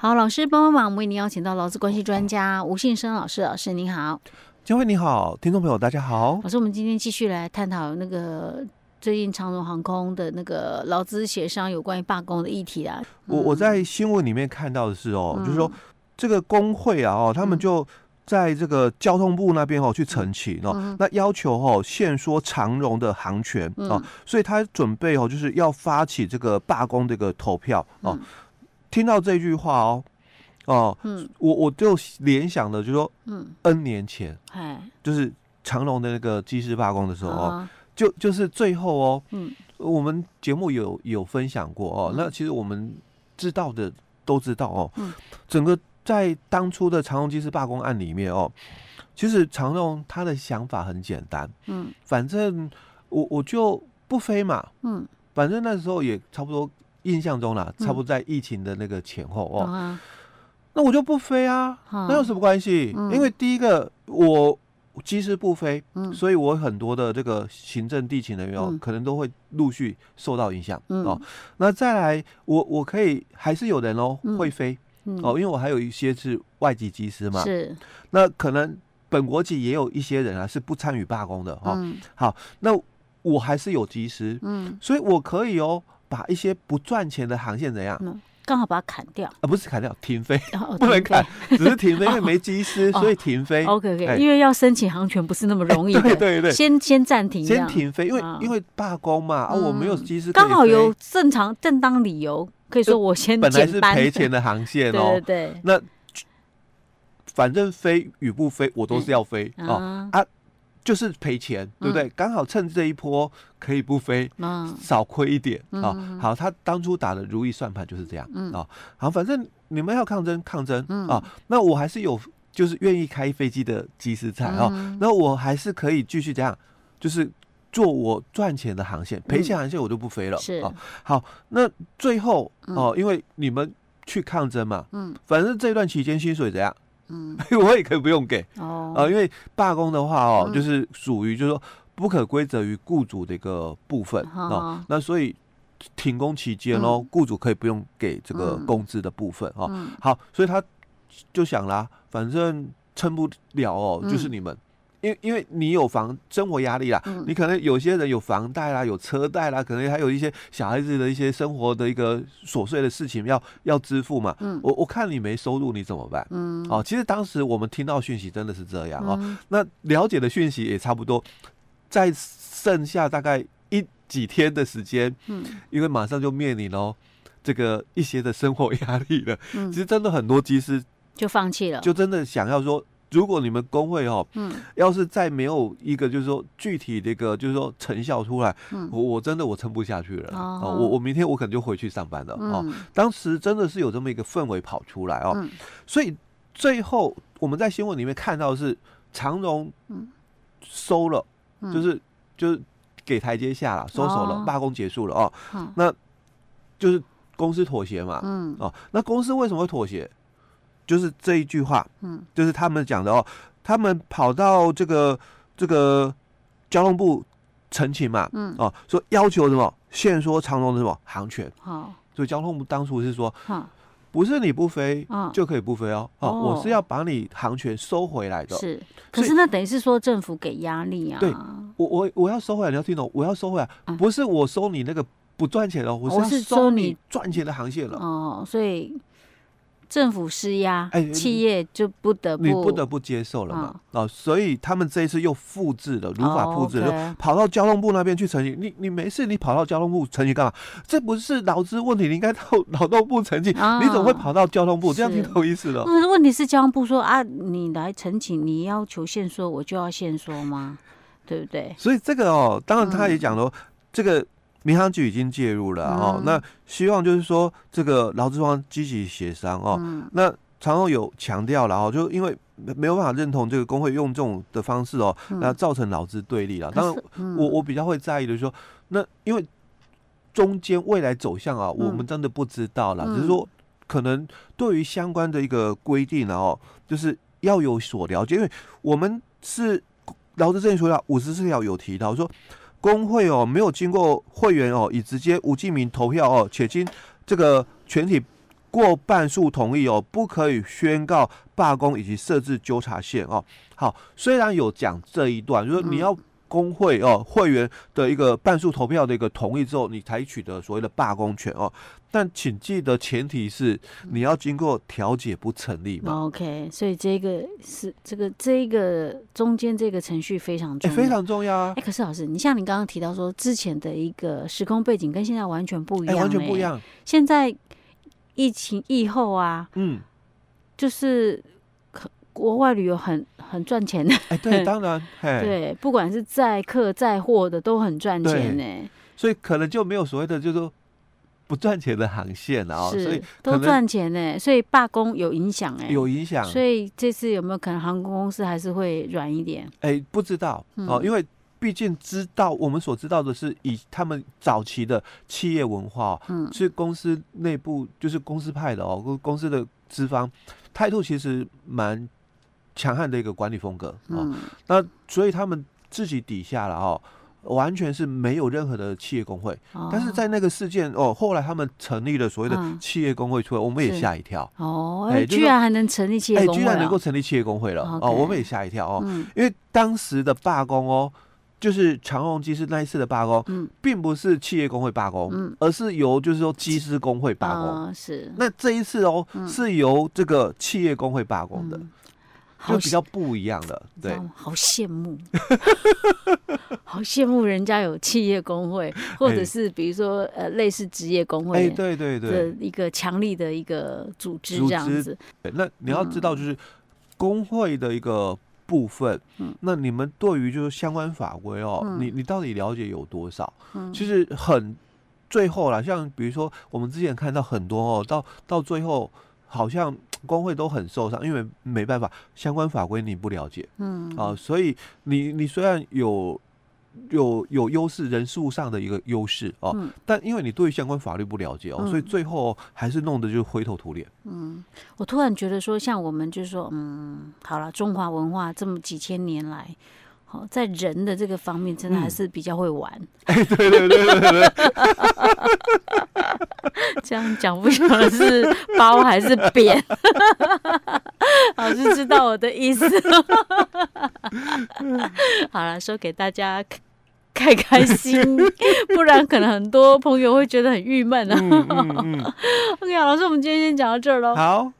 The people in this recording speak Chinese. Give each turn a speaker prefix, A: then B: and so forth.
A: 好，老师帮帮忙，我们为您邀请到劳资关系专家吴信生老师，老师您好。
B: 佳慧你好，听众朋友大家好。
A: 老师，我们今天继续来探讨那个最近长荣航空的那个劳资协商有关于罢工的议题啊。
B: 我我在新闻里面看到的是哦，嗯、就是说这个工会啊哦，他们就在这个交通部那边哦去澄清哦，嗯、那要求哦限缩长荣的航权哦，嗯、所以他准备哦就是要发起这个罢工这个投票哦。嗯、听到这句话哦。哦，嗯，我我就联想的，就是说，嗯，N 年前，哎，就是长隆的那个机师罢工的时候哦，就就是最后哦，嗯，我们节目有有分享过哦，那其实我们知道的都知道哦，嗯，整个在当初的长隆机师罢工案里面哦，其实长隆他的想法很简单，嗯，反正我我就不飞嘛，嗯，反正那时候也差不多印象中啦，差不多在疫情的那个前后哦。那我就不飞啊，那有什么关系？嗯、因为第一个我机师不飞，嗯、所以我很多的这个行政地勤人员、嗯、可能都会陆续受到影响、嗯、哦。那再来，我我可以还是有人哦、嗯、会飞、嗯、哦，因为我还有一些是外籍机师嘛。是。那可能本国籍也有一些人啊是不参与罢工的哈。好，那我还是有机师，嗯，所以我可以哦把一些不赚钱的航线怎样？嗯
A: 刚好把它砍掉。
B: 啊，不是砍掉，停飞，不能砍，只是停飞，因为没机师，所以停飞。
A: OK OK，因为要申请航权不是那么容易的，对对对，先先暂停，
B: 先停飞，因为因为罢工嘛，啊，我没有机师，
A: 刚好有正常正当理由，可以说我先
B: 本来是赔钱的航线哦，对对，那反正飞与不飞，我都是要飞哦。啊。就是赔钱，对不对？刚、嗯、好趁这一波可以不飞，嗯、少亏一点啊。好，他当初打的如意算盘就是这样啊。好，反正你们要抗争，抗争啊。那我还是有，就是愿意开飞机的机师在啊。那、我还是可以继续这样，就是做我赚钱的航线，赔钱航线我就不飞了。是啊。好，那最后哦，因为你们去抗争嘛，嗯，反正这段期间薪水怎样？嗯，我也可以不用给。哦，啊，因为罢工的话哦，就是属于就是说不可归责于雇主的一个部分哦，那所以停工期间哦，雇主可以不用给这个工资的部分哦。好，所以他就想啦，反正撑不了哦，就是你们。因因为你有房生活压力啦，嗯、你可能有些人有房贷啦，有车贷啦，可能还有一些小孩子的一些生活的一个琐碎的事情要要支付嘛。嗯，我我看你没收入，你怎么办？嗯，哦，其实当时我们听到讯息真的是这样哦。嗯、那了解的讯息也差不多，在剩下大概一几天的时间，嗯，因为马上就面临了这个一些的生活压力了。嗯，其实真的很多机师
A: 就放弃了，
B: 就真的想要说。如果你们工会哦，嗯，要是再没有一个就是说具体的一个就是说成效出来，嗯，我我真的我撑不下去了。哦，我我明天我可能就回去上班了哦。当时真的是有这么一个氛围跑出来哦，所以最后我们在新闻里面看到的是长荣收了，就是就是给台阶下了，收手了，罢工结束了哦，那就是公司妥协嘛，嗯。哦，那公司为什么会妥协？就是这一句话，嗯，就是他们讲的哦，他们跑到这个这个交通部澄清嘛，嗯，哦，说要求什么限缩长荣的什么航权，好，所以交通部当初是说，不是你不飞就可以不飞哦，哦，我是要把你航权收回来的，是，
A: 可是那等于是说政府给压力啊，
B: 对，我我我要收回来，你要听懂，我要收回来，不是我收你那个不赚钱的，我是收你赚钱的航线了，
A: 哦，所以。政府施压，哎，企业就不得不，
B: 你不得不接受了嘛？哦，所以他们这一次又复制了，如法复制，就跑到交通部那边去澄清。你你没事，你跑到交通部澄清干嘛？这不是劳资问题，你应该到劳动部澄清。你怎么会跑到交通部？这样挺有意思的。
A: 可是问题是交通部说啊，你来澄清，你要求限缩，我就要限缩吗？对不对？
B: 所以这个哦，当然他也讲了，这个。民航局已经介入了哦，那希望就是说这个劳资方积极协商哦。那长荣有强调了哦，就因为没有办法认同这个工会用这种的方式哦，那造成劳资对立了。当然，我我比较会在意的是说，那因为中间未来走向啊，我们真的不知道了。只是说，可能对于相关的一个规定哦，就是要有所了解，因为我们是劳资争议说要五十四条有提到说。工会哦，没有经过会员哦，以直接无记名投票哦，且经这个全体过半数同意哦，不可以宣告罢工以及设置纠察线哦。好，虽然有讲这一段，就是你要。工会哦，会员的一个半数投票的一个同意之后，你才取得所谓的罢工权哦。但请记得前提是你要经过调解不成立嘛。
A: OK，所以这个是这个这个中间这个程序非常重要，
B: 欸、非常重要啊。
A: 哎、欸，可是老师，你像你刚刚提到说之前的一个时空背景跟现在完全不一
B: 样、完全不一样。
A: 现在疫情疫后啊，
B: 嗯，
A: 就是。国外旅游很很赚钱。的，
B: 哎，对，当然，
A: 对，不管是载客载货的都很赚钱呢，
B: 所以可能就没有所谓的就是说不赚钱的航线啊，所以
A: 都赚钱呢，所以罢工有影响哎，
B: 有影响，
A: 所以这次有没有可能航空公司还是会软一点？
B: 哎，不知道哦，因为毕竟知道我们所知道的是以他们早期的企业文化，嗯，所以公司内部就是公司派的哦，公司的资方态度其实蛮。强悍的一个管理风格哦，那所以他们自己底下了哦，完全是没有任何的企业工会。哦、但是在那个事件哦，后来他们成立了所谓的企业工会出来，嗯、我们也吓一跳
A: 哦，哎，居然还能成立企业工会、啊，
B: 居然能够成立企业工会了哦，我们也吓一跳哦，嗯、因为当时的罢工哦，就是长荣机师那一次的罢工，嗯，并不是企业工会罢工，嗯，而是由就是说机师工会罢工，
A: 哦、是。
B: 那这一次哦，嗯、是由这个企业工会罢工的。嗯就比较不一样的，对，
A: 好羡慕，好羡慕人家有企业工会，或者是比如说呃类似职业工会，
B: 对对对，
A: 的一个强力的一个组织这样子。
B: 对，那你要知道就是工会的一个部分，嗯，那你们对于就是相关法规哦，你你到底了解有多少？嗯，其实很最后啦，像比如说我们之前看到很多哦，到到最后好像。工会都很受伤，因为没办法，相关法规你不了解，嗯啊，所以你你虽然有有有优势，人数上的一个优势哦，嗯、但因为你对相关法律不了解哦，嗯、所以最后还是弄得就灰头土脸。
A: 嗯，我突然觉得说，像我们就是说，嗯，好了，中华文化这么几千年来。好，在人的这个方面，真的还是比较会玩。
B: 哎、嗯，对对对对对，
A: 这样讲不晓得是包还是扁。老师知道我的意思。好了，说给大家开开心，不然可能很多朋友会觉得很郁闷啊。嗯嗯嗯、OK，老师，我们今天先讲到这儿喽。
B: 好。